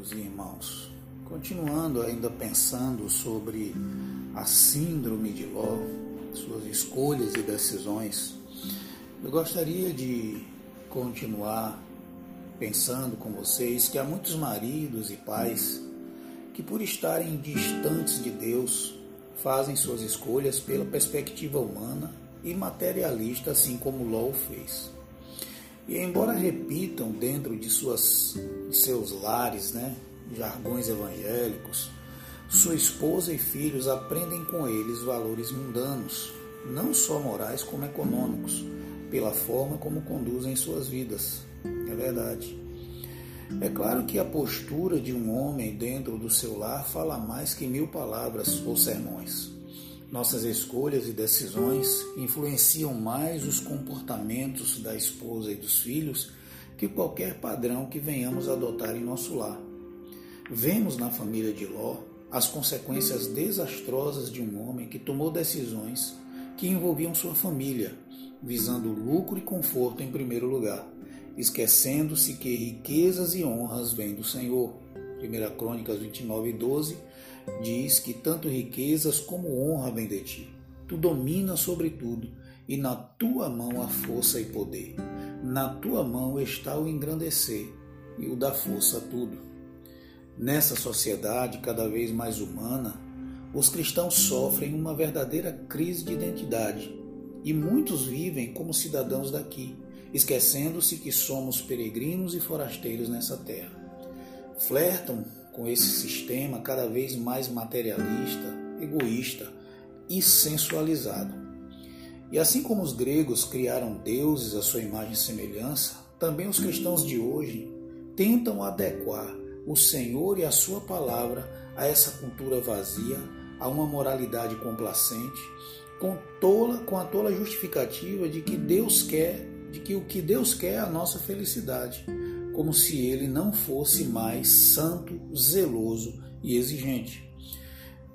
amigos e irmãos, continuando ainda pensando sobre a síndrome de Ló, suas escolhas e decisões, eu gostaria de continuar pensando com vocês que há muitos maridos e pais que, por estarem distantes de Deus, fazem suas escolhas pela perspectiva humana e materialista, assim como Ló fez. E embora repitam dentro de, suas, de seus lares, né, jargões evangélicos, sua esposa e filhos aprendem com eles valores mundanos, não só morais como econômicos, pela forma como conduzem suas vidas. É verdade. É claro que a postura de um homem dentro do seu lar fala mais que mil palavras ou sermões. Nossas escolhas e decisões influenciam mais os comportamentos da esposa e dos filhos que qualquer padrão que venhamos adotar em nosso lar. Vemos na família de Ló as consequências desastrosas de um homem que tomou decisões que envolviam sua família, visando lucro e conforto em primeiro lugar, esquecendo-se que riquezas e honras vêm do Senhor. 1 Crônicas 29 e 12 diz que tanto riquezas como honra vem de ti. Tu dominas sobre tudo, e na tua mão há força e poder. Na tua mão está o engrandecer e o dar força a tudo. Nessa sociedade cada vez mais humana, os cristãos sofrem uma verdadeira crise de identidade e muitos vivem como cidadãos daqui, esquecendo-se que somos peregrinos e forasteiros nessa terra. Flertam com esse sistema cada vez mais materialista, egoísta e sensualizado. E assim como os gregos criaram deuses à sua imagem e semelhança, também os cristãos de hoje tentam adequar o Senhor e a sua palavra a essa cultura vazia, a uma moralidade complacente, com, tola, com a tola justificativa de que Deus quer, de que o que Deus quer é a nossa felicidade como se ele não fosse mais santo, zeloso e exigente.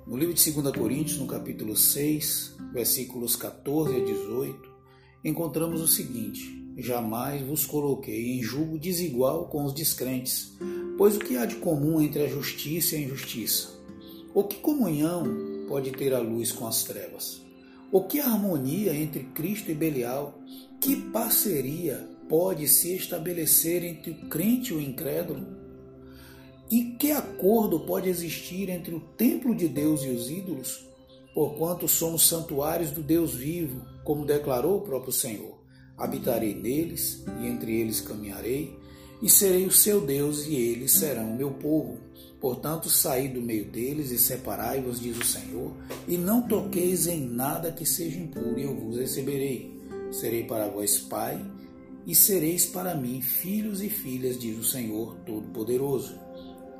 No livro de 2 Coríntios, no capítulo 6, versículos 14 a 18, encontramos o seguinte: Jamais vos coloquei em julgo desigual com os descrentes, pois o que há de comum entre a justiça e a injustiça? Ou que comunhão pode ter a luz com as trevas? Ou que harmonia entre Cristo e Belial? Que parceria pode se estabelecer entre o crente e o incrédulo? E que acordo pode existir entre o templo de Deus e os ídolos? Porquanto somos santuários do Deus vivo, como declarou o próprio Senhor. Habitarei neles e entre eles caminharei, e serei o seu Deus e eles serão o meu povo. Portanto, saí do meio deles e separai-vos, diz o Senhor, e não toqueis em nada que seja impuro, e eu vos receberei. Serei para vós pai, e sereis para mim filhos e filhas, diz o Senhor Todo-Poderoso.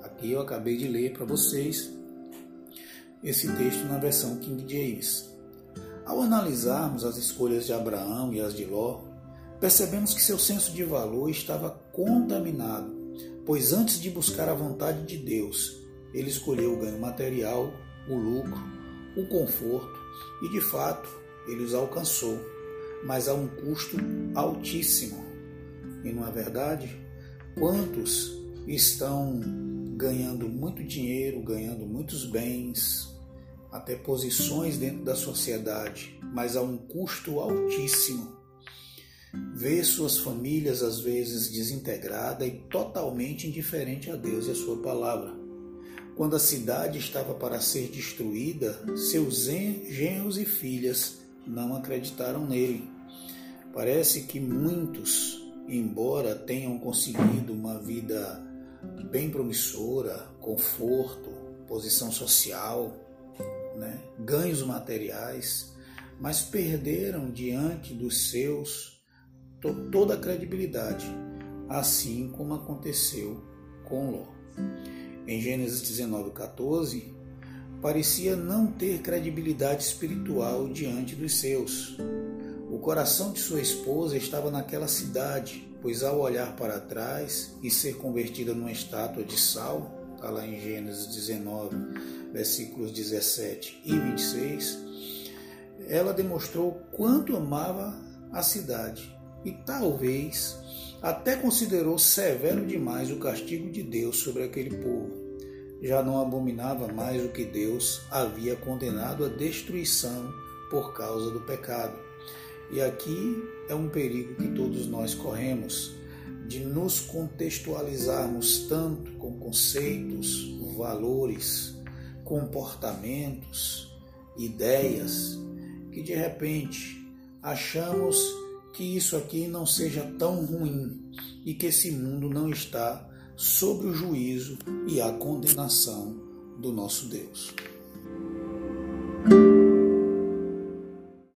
Aqui eu acabei de ler para vocês esse texto na versão King James. Ao analisarmos as escolhas de Abraão e as de Ló, percebemos que seu senso de valor estava contaminado, pois antes de buscar a vontade de Deus, ele escolheu o ganho material, o lucro, o conforto e, de fato, ele os alcançou mas a um custo altíssimo. E não é verdade? Quantos estão ganhando muito dinheiro, ganhando muitos bens, até posições dentro da sociedade, mas a um custo altíssimo? Ver suas famílias às vezes desintegrada e totalmente indiferente a Deus e a sua palavra. Quando a cidade estava para ser destruída, seus genros e filhas não acreditaram nele. Parece que muitos, embora tenham conseguido uma vida bem promissora, conforto, posição social, né, ganhos materiais, mas perderam diante dos seus toda a credibilidade, assim como aconteceu com Ló. Em Gênesis 19, 14, parecia não ter credibilidade espiritual diante dos seus. O coração de sua esposa estava naquela cidade, pois ao olhar para trás e ser convertida numa estátua de sal, está lá em Gênesis 19, versículos 17 e 26, ela demonstrou quanto amava a cidade e talvez até considerou severo demais o castigo de Deus sobre aquele povo. Já não abominava mais o que Deus havia condenado à destruição por causa do pecado. E aqui é um perigo que todos nós corremos, de nos contextualizarmos tanto com conceitos, valores, comportamentos, ideias, que de repente achamos que isso aqui não seja tão ruim e que esse mundo não está sobre o juízo e a condenação do nosso Deus.